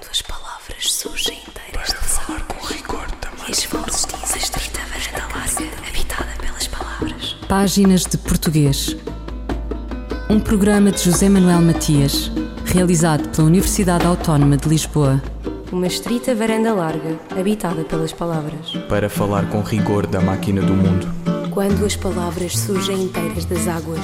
Quando as palavras surgem inteiras de falar com rigor também. E as vozes dizem estrita varanda larga, habitada pelas palavras. Páginas de Português. Um programa de José Manuel Matias, realizado pela Universidade Autónoma de Lisboa. Uma estrita varanda larga, habitada pelas palavras. Para falar com rigor da máquina do mundo. Quando as palavras surgem inteiras das águas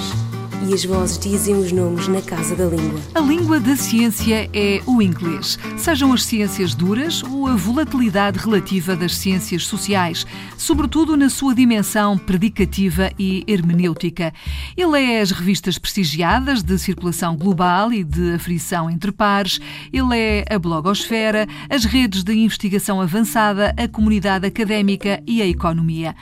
e as vozes dizem os nomes na casa da língua. A língua da ciência é o inglês, sejam as ciências duras ou a volatilidade relativa das ciências sociais, sobretudo na sua dimensão predicativa e hermenêutica. Ele é as revistas prestigiadas de circulação global e de aferição entre pares, ele é a blogosfera, as redes de investigação avançada, a comunidade académica e a economia.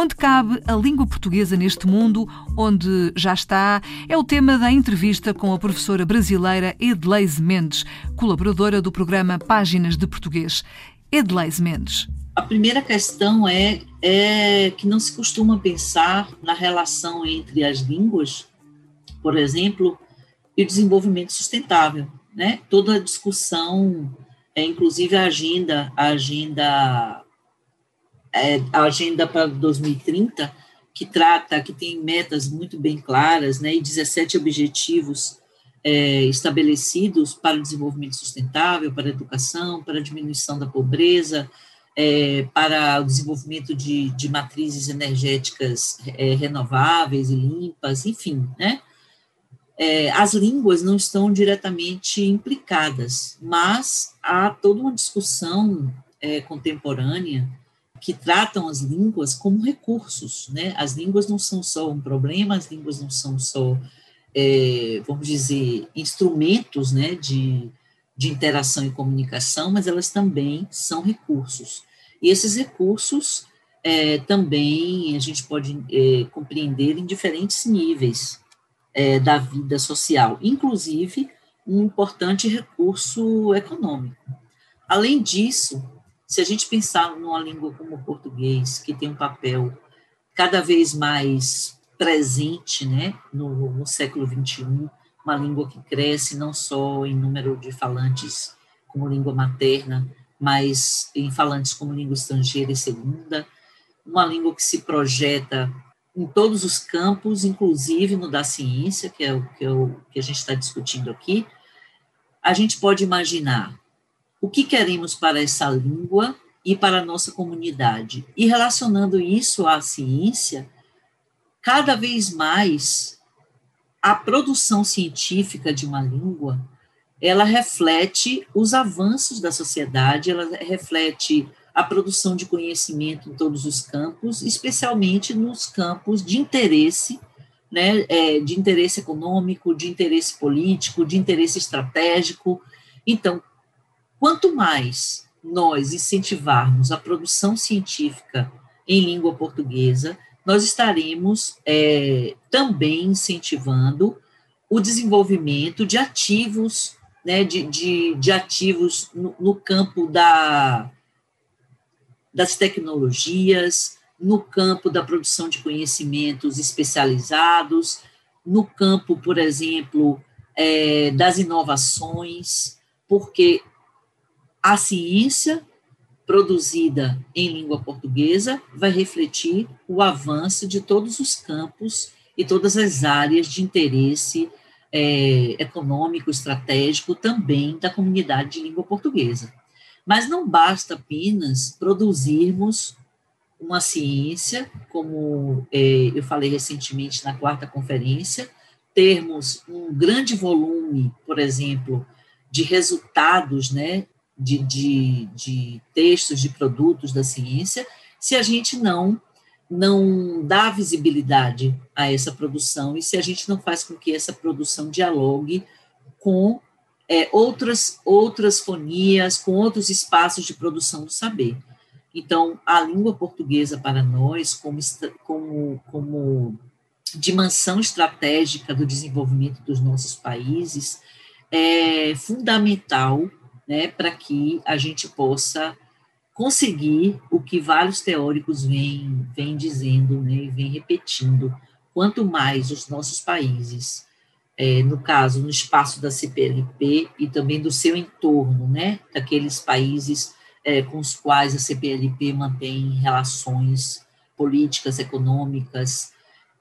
Onde cabe a língua portuguesa neste mundo, onde já está, é o tema da entrevista com a professora brasileira Edleise Mendes, colaboradora do programa Páginas de Português. Edleise Mendes. A primeira questão é, é que não se costuma pensar na relação entre as línguas, por exemplo, e o desenvolvimento sustentável. Né? Toda a discussão, é, inclusive a agenda, a agenda é, a agenda para 2030, que trata, que tem metas muito bem claras, né, e 17 objetivos é, estabelecidos para o desenvolvimento sustentável, para a educação, para a diminuição da pobreza, é, para o desenvolvimento de, de matrizes energéticas é, renováveis e limpas, enfim, né? É, as línguas não estão diretamente implicadas, mas há toda uma discussão é, contemporânea que tratam as línguas como recursos, né? As línguas não são só um problema, as línguas não são só, é, vamos dizer, instrumentos, né, de, de interação e comunicação, mas elas também são recursos. E esses recursos é, também a gente pode é, compreender em diferentes níveis é, da vida social, inclusive um importante recurso econômico. Além disso, se a gente pensar numa língua como o português, que tem um papel cada vez mais presente né, no, no século XXI, uma língua que cresce não só em número de falantes como língua materna, mas em falantes como língua estrangeira e segunda, uma língua que se projeta em todos os campos, inclusive no da ciência, que é o que, é o, que a gente está discutindo aqui, a gente pode imaginar o que queremos para essa língua e para a nossa comunidade. E relacionando isso à ciência, cada vez mais a produção científica de uma língua, ela reflete os avanços da sociedade, ela reflete a produção de conhecimento em todos os campos, especialmente nos campos de interesse, né, é, de interesse econômico, de interesse político, de interesse estratégico. Então, Quanto mais nós incentivarmos a produção científica em língua portuguesa, nós estaremos é, também incentivando o desenvolvimento de ativos, né, de, de, de ativos no, no campo da, das tecnologias, no campo da produção de conhecimentos especializados, no campo, por exemplo, é, das inovações, porque a ciência produzida em língua portuguesa vai refletir o avanço de todos os campos e todas as áreas de interesse é, econômico, estratégico também da comunidade de língua portuguesa. Mas não basta apenas produzirmos uma ciência, como é, eu falei recentemente na quarta conferência, termos um grande volume, por exemplo, de resultados né, de, de, de textos, de produtos da ciência, se a gente não não dá visibilidade a essa produção e se a gente não faz com que essa produção dialogue com é, outras outras fonias, com outros espaços de produção do saber. Então, a língua portuguesa para nós, como, como, como dimensão estratégica do desenvolvimento dos nossos países, é fundamental né, para que a gente possa conseguir o que vários teóricos vêm, vêm dizendo né, vêm repetindo. Quanto mais os nossos países é, no caso, no espaço da CPLP e também do seu entorno, né, daqueles países é, com os quais a CPLP mantém relações políticas, econômicas.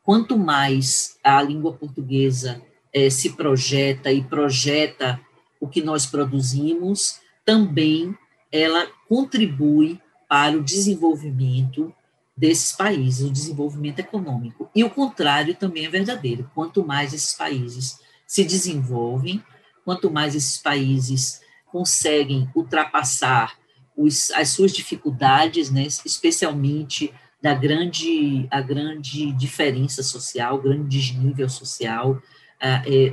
Quanto mais a língua portuguesa é, se projeta e projeta o que nós produzimos, também ela contribui para o desenvolvimento desses países, o desenvolvimento econômico. E o contrário também é verdadeiro. Quanto mais esses países se desenvolvem, quanto mais esses países conseguem ultrapassar os, as suas dificuldades, né, especialmente da grande, a grande diferença social, grande desnível social,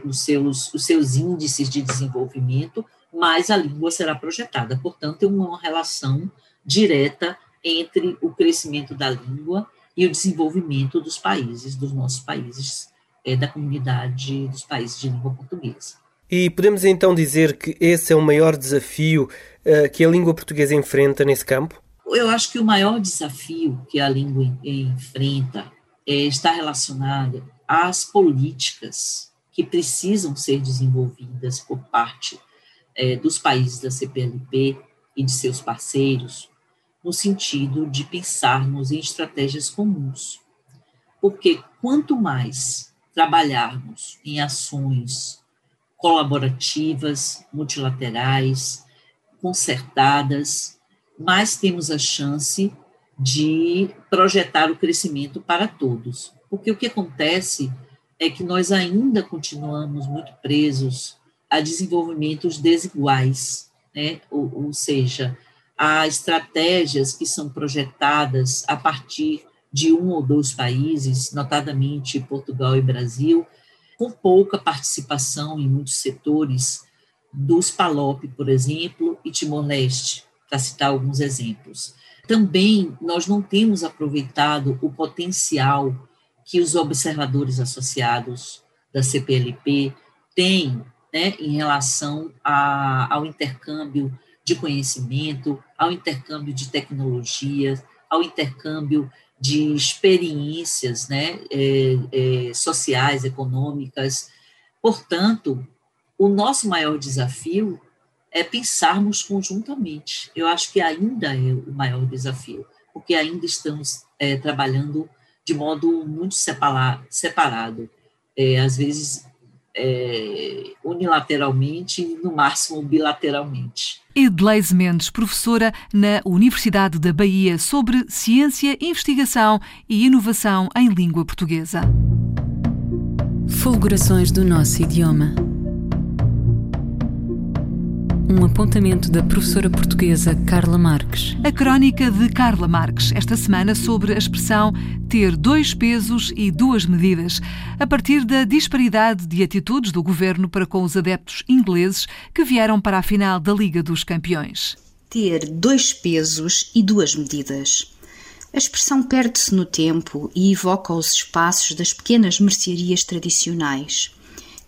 os, seus, os seus índices de desenvolvimento, mais a língua será projetada. Portanto, é uma relação direta entre o crescimento da língua e o desenvolvimento dos países, dos nossos países, é, da comunidade dos países de língua portuguesa. E podemos então dizer que esse é o maior desafio uh, que a língua portuguesa enfrenta nesse campo? Eu acho que o maior desafio que a língua enfrenta é, está relacionado às políticas que precisam ser desenvolvidas por parte é, dos países da CPLP e de seus parceiros, no sentido de pensarmos em estratégias comuns. Porque quanto mais trabalharmos em ações colaborativas, multilaterais, concertadas, mais temos a chance de projetar o crescimento para todos. Porque o que acontece é que nós ainda continuamos muito presos a desenvolvimentos desiguais, né? ou, ou seja, a estratégias que são projetadas a partir de um ou dois países, notadamente Portugal e Brasil, com pouca participação em muitos setores dos PALOP, por exemplo, e Timor-Leste, para citar alguns exemplos. Também nós não temos aproveitado o potencial que os observadores associados da CPLP têm né, em relação a, ao intercâmbio de conhecimento, ao intercâmbio de tecnologias, ao intercâmbio de experiências né, é, é, sociais, econômicas. Portanto, o nosso maior desafio é pensarmos conjuntamente. Eu acho que ainda é o maior desafio, porque ainda estamos é, trabalhando de modo muito separado. É, às vezes é, unilateralmente e, no máximo, bilateralmente. Edleise Mendes, professora na Universidade da Bahia sobre Ciência, Investigação e Inovação em Língua Portuguesa. Fulgurações do nosso idioma um apontamento da professora portuguesa Carla Marques. A crónica de Carla Marques, esta semana sobre a expressão ter dois pesos e duas medidas, a partir da disparidade de atitudes do governo para com os adeptos ingleses que vieram para a final da Liga dos Campeões. Ter dois pesos e duas medidas. A expressão perde-se no tempo e evoca os espaços das pequenas mercearias tradicionais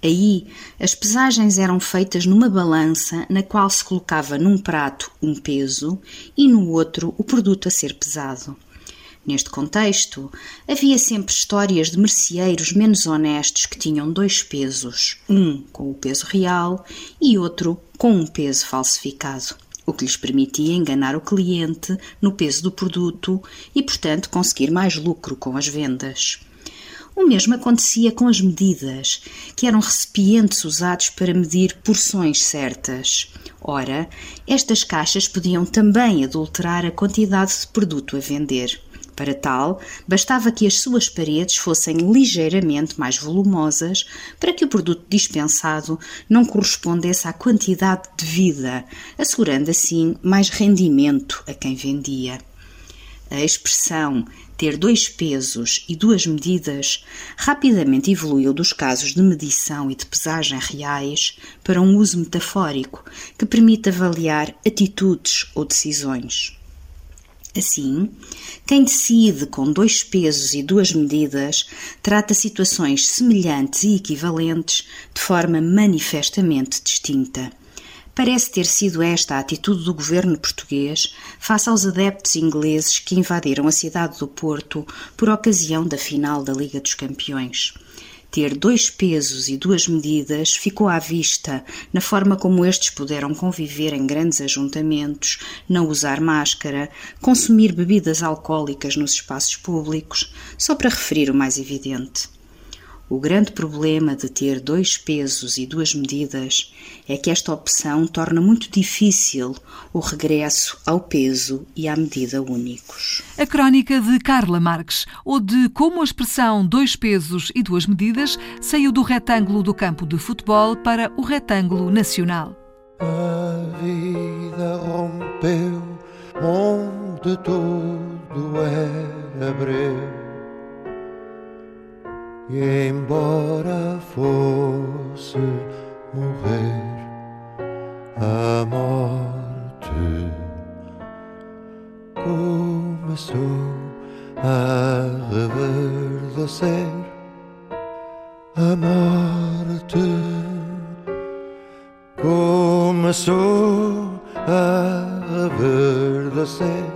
Aí, as pesagens eram feitas numa balança na qual se colocava num prato um peso e no outro o produto a ser pesado. Neste contexto, havia sempre histórias de merceeiros menos honestos que tinham dois pesos, um com o peso real e outro com um peso falsificado, o que lhes permitia enganar o cliente no peso do produto e, portanto, conseguir mais lucro com as vendas. O mesmo acontecia com as medidas, que eram recipientes usados para medir porções certas. Ora, estas caixas podiam também adulterar a quantidade de produto a vender. Para tal, bastava que as suas paredes fossem ligeiramente mais volumosas para que o produto dispensado não correspondesse à quantidade devida, assegurando assim mais rendimento a quem vendia. A expressão ter dois pesos e duas medidas rapidamente evoluiu dos casos de medição e de pesagem reais para um uso metafórico que permite avaliar atitudes ou decisões. Assim, quem decide com dois pesos e duas medidas trata situações semelhantes e equivalentes de forma manifestamente distinta Parece ter sido esta a atitude do governo português face aos adeptos ingleses que invadiram a cidade do Porto por ocasião da final da Liga dos Campeões. ter dois pesos e duas medidas ficou à vista na forma como estes puderam conviver em grandes ajuntamentos, não usar máscara, consumir bebidas alcoólicas nos espaços públicos, só para referir o mais evidente. O grande problema de ter dois pesos e duas medidas é que esta opção torna muito difícil o regresso ao peso e à medida únicos. A crónica de Carla Marques, ou de como a expressão dois pesos e duas medidas saiu do retângulo do campo de futebol para o retângulo nacional. A vida rompeu onde tudo era breu e embora fosse morrer a morte começou a reverdecer. A morte começou a reverdecer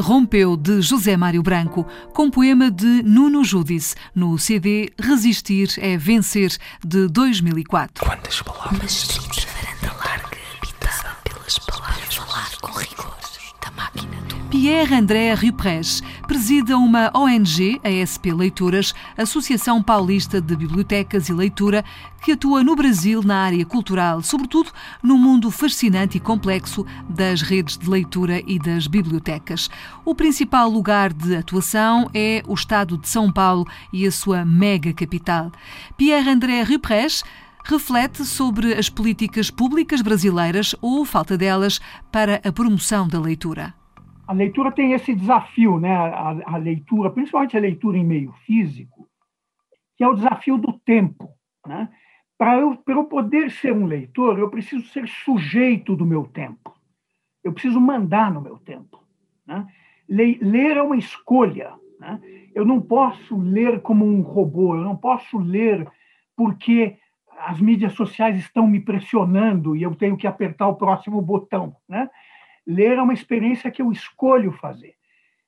Rompeu, de José Mário Branco, com poema de Nuno Judice, no CD Resistir é Vencer, de 2004. Quantas palavras? Uma estrita varanda larga, habitada pelas palavras. Falar com rigor da máquina do Pierre-André Riprés presida uma ONG, a SP Leituras, Associação Paulista de Bibliotecas e Leitura, que atua no Brasil na área cultural, sobretudo no mundo fascinante e complexo das redes de leitura e das bibliotecas. O principal lugar de atuação é o estado de São Paulo e a sua mega capital. Pierre-André Riprés reflete sobre as políticas públicas brasileiras ou falta delas para a promoção da leitura. A leitura tem esse desafio, né? A, a, leitura, principalmente a leitura em meio físico, que é o desafio do tempo. Né? Para eu, eu poder ser um leitor, eu preciso ser sujeito do meu tempo. Eu preciso mandar no meu tempo. Né? Ler é uma escolha. Né? Eu não posso ler como um robô, eu não posso ler porque as mídias sociais estão me pressionando e eu tenho que apertar o próximo botão. Né? Ler é uma experiência que eu escolho fazer.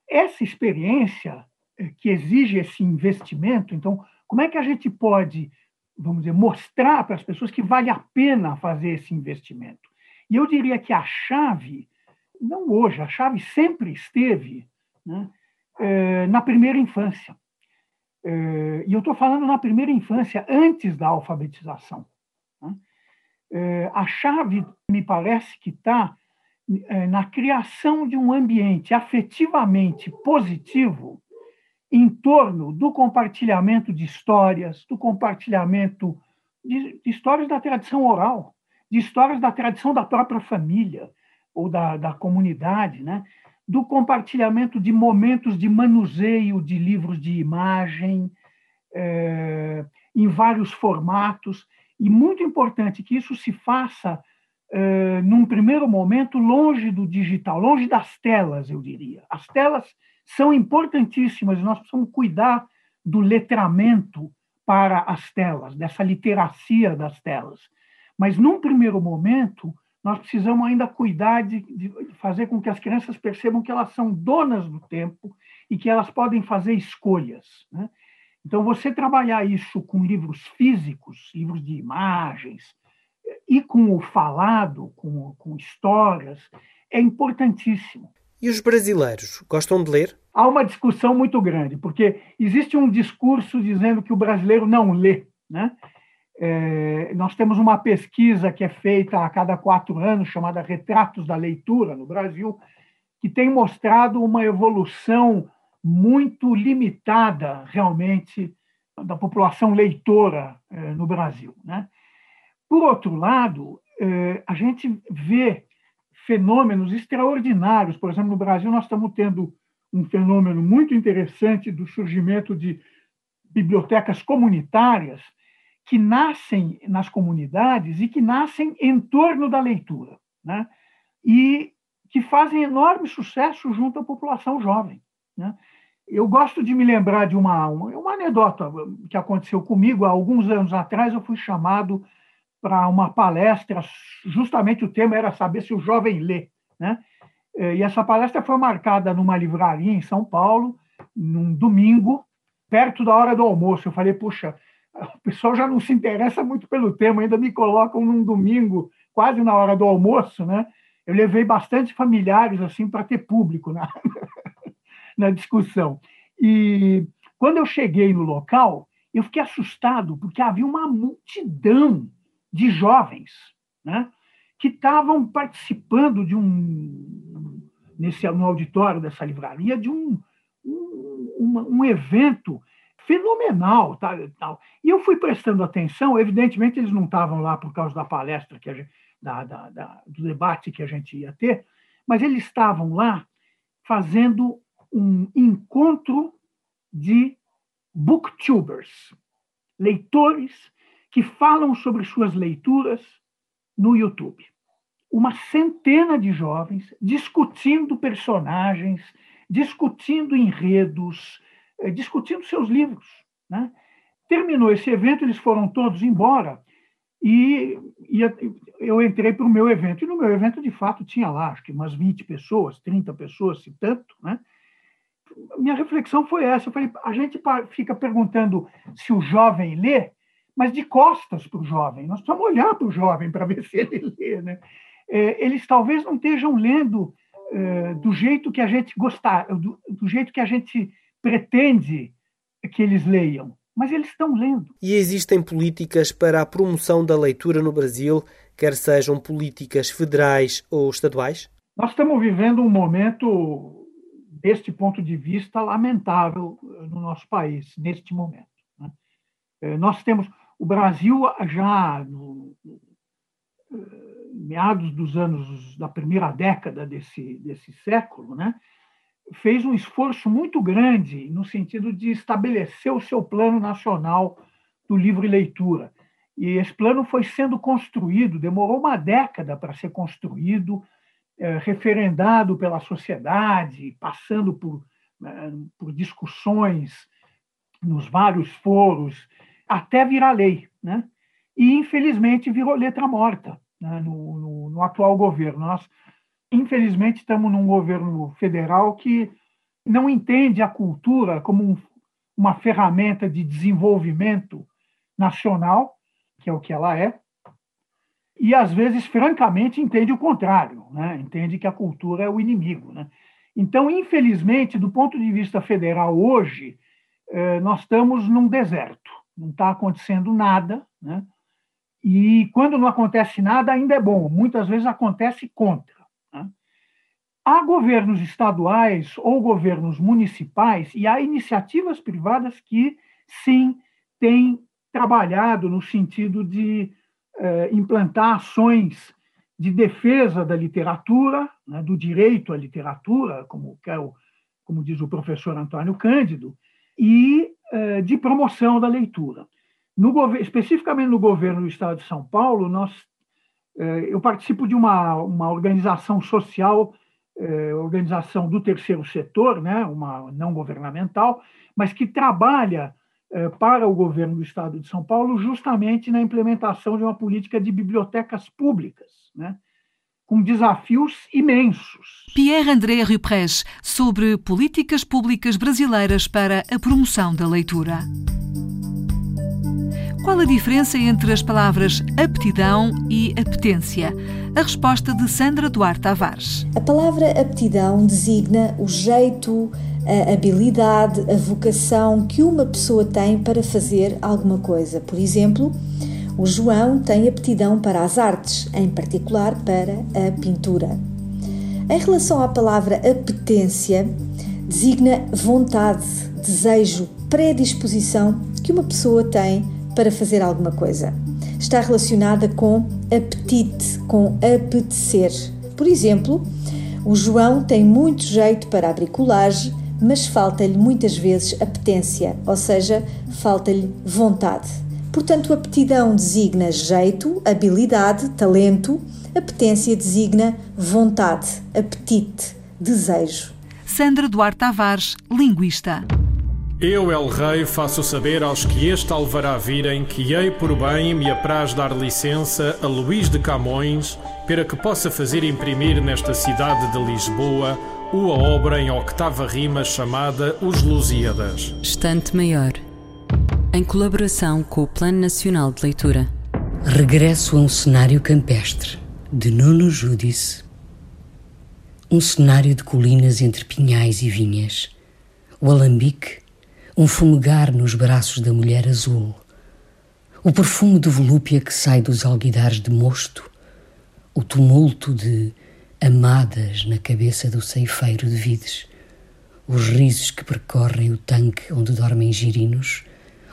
Essa experiência eh, que exige esse investimento, então, como é que a gente pode, vamos dizer, mostrar para as pessoas que vale a pena fazer esse investimento? E eu diria que a chave, não hoje, a chave sempre esteve né, eh, na primeira infância. Eh, e eu estou falando na primeira infância, antes da alfabetização. Né? A chave, me parece que está na criação de um ambiente afetivamente positivo em torno do compartilhamento de histórias, do compartilhamento de, de, histórias da tradição oral, de histórias da tradição da própria família ou da, da comunidade, né? do compartilhamento de momentos de manuseio de livros de imagem é, em vários formatos. E muito importante que isso se faça, é, num primeiro momento, longe do digital, longe das telas, eu diria. As telas são importantíssimas, nós precisamos cuidar do letramento para as telas, dessa literacia das telas. Mas, num primeiro momento, nós precisamos ainda cuidar de, de, fazer com que as crianças percebam que elas são donas do tempo e que elas podem fazer escolhas. Né? Então, você trabalhar isso com livros físicos, livros de imagens, e com o falado, com, com histórias, é importantíssimo. E os brasileiros gostam de ler? Há uma discussão muito grande, porque existe um discurso dizendo que o brasileiro não lê. Né? É, nós temos uma pesquisa que é feita a cada quatro anos, chamada Retratos da Leitura, no Brasil, que tem mostrado uma evolução muito limitada, realmente, da população leitora é, no Brasil. Né? Por outro lado, é, a gente vê fenômenos extraordinários. Por exemplo, no Brasil, nós estamos tendo um fenômeno muito interessante do surgimento de bibliotecas comunitárias que nascem nas comunidades e que nascem em torno da leitura, né? e que fazem enorme sucesso junto à população jovem. Né? Eu gosto de me lembrar de uma, uma, uma anedota que aconteceu comigo há alguns anos atrás. Eu fui chamado para uma palestra, justamente o tema era saber se o jovem lê. Né? E essa palestra foi marcada numa livraria em São Paulo, num domingo, perto da hora do almoço. Eu falei, puxa, o pessoal já não se interessa muito pelo tema, ainda me colocam num domingo, quase na hora do almoço, né? Eu levei bastante familiares assim para ter público na, na discussão. E quando eu cheguei no local, eu fiquei assustado, porque havia uma multidão de jovens né, que estavam participando de um, nesse, no auditório dessa livraria, de um, um, um evento fenomenal. Tá, tal. E eu fui prestando atenção, evidentemente eles não estavam lá por causa da palestra, que gente, da, da, da, do debate que a gente ia ter, mas eles estavam lá fazendo um encontro de booktubers, leitores que falam sobre suas leituras no YouTube. Uma centena de jovens discutindo personagens, discutindo enredos, eh, discutindo seus livros. Né? Terminou esse evento, eles foram todos embora e, eu entrei para o meu evento. E no meu evento, de fato, tinha lá, acho que umas 20 pessoas, 30 pessoas, se tanto. Né? Minha reflexão foi essa. Eu falei, a gente fica perguntando se o jovem lê, mas de costas para o jovem. Nós precisamos olhar para o jovem para ver se ele lê. Né? É, eles talvez não estejam lendo é, do jeito que a gente gostar, do, do jeito que a gente pretende que eles leiam, mas eles estão lendo. E existem políticas para a promoção da leitura no Brasil, quer sejam políticas federais ou estaduais? Nós estamos vivendo um momento, deste ponto de vista, lamentável no nosso país, neste momento. Né? É, nós temos. O Brasil, já no, meados dos anos da primeira década desse, desse século, né, fez um esforço muito grande no sentido de estabelecer o seu plano nacional do livro e leitura. E esse plano foi sendo construído, demorou uma década para ser construído, é, referendado pela sociedade, passando por, é, por discussões nos vários foros, até virar lei. Né? e, infelizmente, virou letra morta né, no, no, no, atual governo. Nós, infelizmente, estamos num governo federal que não entende a cultura como um, uma ferramenta de desenvolvimento nacional, que é o que ela é, e às vezes, francamente, entende o contrário, né? entende que a cultura é o inimigo. Né? Então, infelizmente, do ponto de vista federal, hoje, eh, nós estamos num deserto, não está acontecendo nada, né? e quando não acontece nada, ainda é bom, muitas vezes acontece contra. Né? Há governos estaduais ou governos municipais e há iniciativas privadas que, sim, têm trabalhado no sentido de eh, implantar ações de defesa da literatura, né, do direito à literatura, como, é o, como diz o professor Antônio Cândido, e de promoção da leitura. No, especificamente no governo do Estado de São Paulo, nós, eh, eu participo de uma, uma organização social, eh, organização do terceiro setor, né, uma não governamental, mas que trabalha eh, para o governo do Estado de São Paulo, justamente na implementação de uma política de bibliotecas públicas, né? Com desafios imensos. Pierre André Rupres, sobre políticas públicas brasileiras para a promoção da leitura. Qual a diferença entre as palavras aptidão e apetência? A resposta de Sandra Duarte Tavares. A palavra aptidão designa o jeito, a habilidade, a vocação que uma pessoa tem para fazer alguma coisa. Por exemplo, o João tem aptidão para as artes, em particular para a pintura. Em relação à palavra apetência, designa vontade, desejo, predisposição que uma pessoa tem para fazer alguma coisa. Está relacionada com apetite, com apetecer. Por exemplo, o João tem muito jeito para a bricolagem, mas falta-lhe muitas vezes apetência, ou seja, falta-lhe vontade. Portanto, aptidão designa jeito, habilidade, talento, apetência designa vontade, apetite, desejo. Sandra Duarte Tavares, linguista. Eu, El Rei, faço saber aos que este alvará virem que hei por bem me apraz dar licença a Luís de Camões para que possa fazer imprimir nesta cidade de Lisboa uma obra em octava rima chamada Os Lusíadas. Estante Maior, em colaboração com o Plano Nacional de Leitura. Regresso a um cenário campestre, de Nuno Júdice. Um cenário de colinas entre pinhais e vinhas. O alambique, um fumegar nos braços da mulher azul. O perfume de volúpia que sai dos alguidares de mosto. O tumulto de amadas na cabeça do ceifeiro de vides, os risos que percorrem o tanque onde dormem girinos,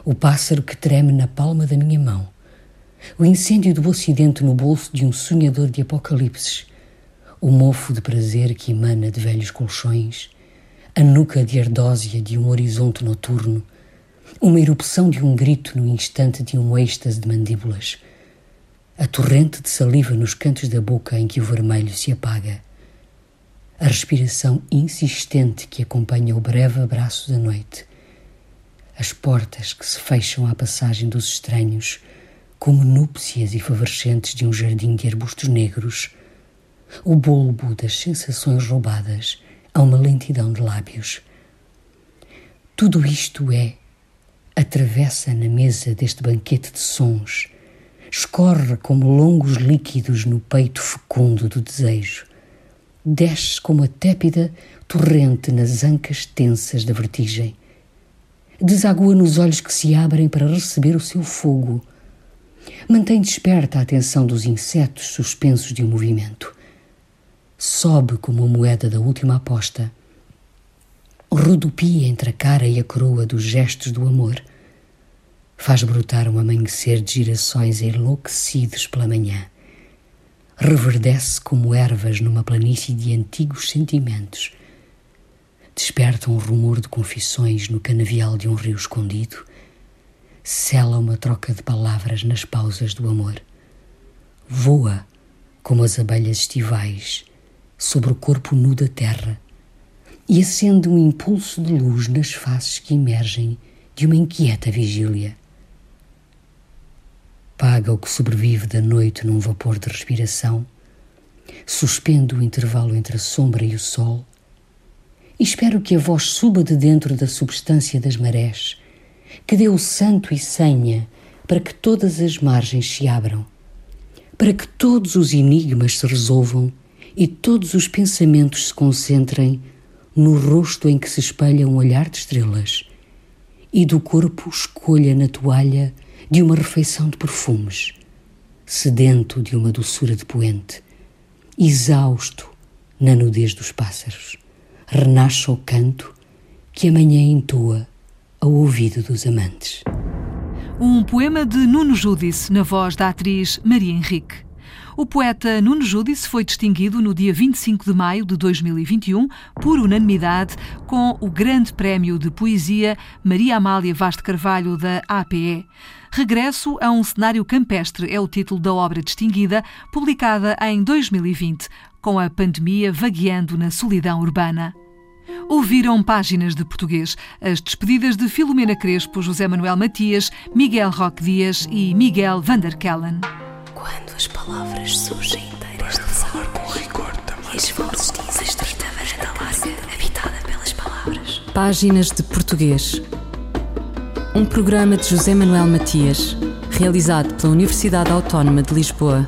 o pássaro que treme na palma da minha mão, o incêndio do ocidente no bolso de um sonhador de apocalipses, o mofo de prazer que emana de velhos colchões, a nuca de ardósia de um horizonte noturno, uma erupção de um grito no instante de um êxtase de mandíbulas, a torrente de saliva nos cantos da boca em que o vermelho se apaga, a respiração insistente que acompanha o breve abraço da noite, as portas que se fecham à passagem dos estranhos, como núpcias efervescentes de um jardim de arbustos negros, o bulbo das sensações roubadas a uma lentidão de lábios. Tudo isto é, atravessa na mesa deste banquete de sons escorre como longos líquidos no peito fecundo do desejo. Desce como a tépida torrente nas ancas tensas da vertigem. Desagua nos olhos que se abrem para receber o seu fogo. Mantém desperta a atenção dos insetos suspensos de um movimento. Sobe como a moeda da última aposta. Rodopia entre a cara e a coroa dos gestos do amor faz brotar um amanhecer de girassóis enlouquecidos pela manhã. Reverdece como ervas numa planície de antigos sentimentos. Desperta um rumor de confissões no canavial de um rio escondido. Sela uma troca de palavras nas pausas do amor. Voa como as abelhas estivais sobre o corpo nu da terra e acende um impulso de luz nas faces que emergem de uma inquieta vigília. apaga o que sobrevive da noite num vapor de respiração, suspendo o intervalo entre a sombra e o sol, e espero que a voz suba de dentro da substância das marés, que dê o santo e senha para que todas as margens se abram, para que todos os enigmas se resolvam e todos os pensamentos se concentrem no rosto em que se espelha um olhar de estrelas e do corpo escolha na toalha de uma refeição de perfumes, sedento de uma doçura de poente, exausto na nudez dos pássaros, renasce o canto que amanhã entoa ao ouvido dos amantes. Um poema de Nuno Judice, na voz da atriz Maria Henrique. O poeta Nuno Judice foi distinguido no dia 25 de maio de 2021, por unanimidade, com o Grande Prémio de Poesia Maria Amália Vaz de Carvalho da APE. Regresso a um cenário campestre é o título da obra distinguida, publicada em 2020, com a pandemia vagueando na solidão urbana. Ouviram páginas de português as despedidas de Filomena Crespo, José Manuel Matias, Miguel Roque Dias e Miguel Vanderkellen. Quando as palavras surgem inteiras de falar com rigor também. E varanda larga, habitada pelas palavras. Páginas de português. Um programa de José Manuel Matias, realizado pela Universidade Autónoma de Lisboa.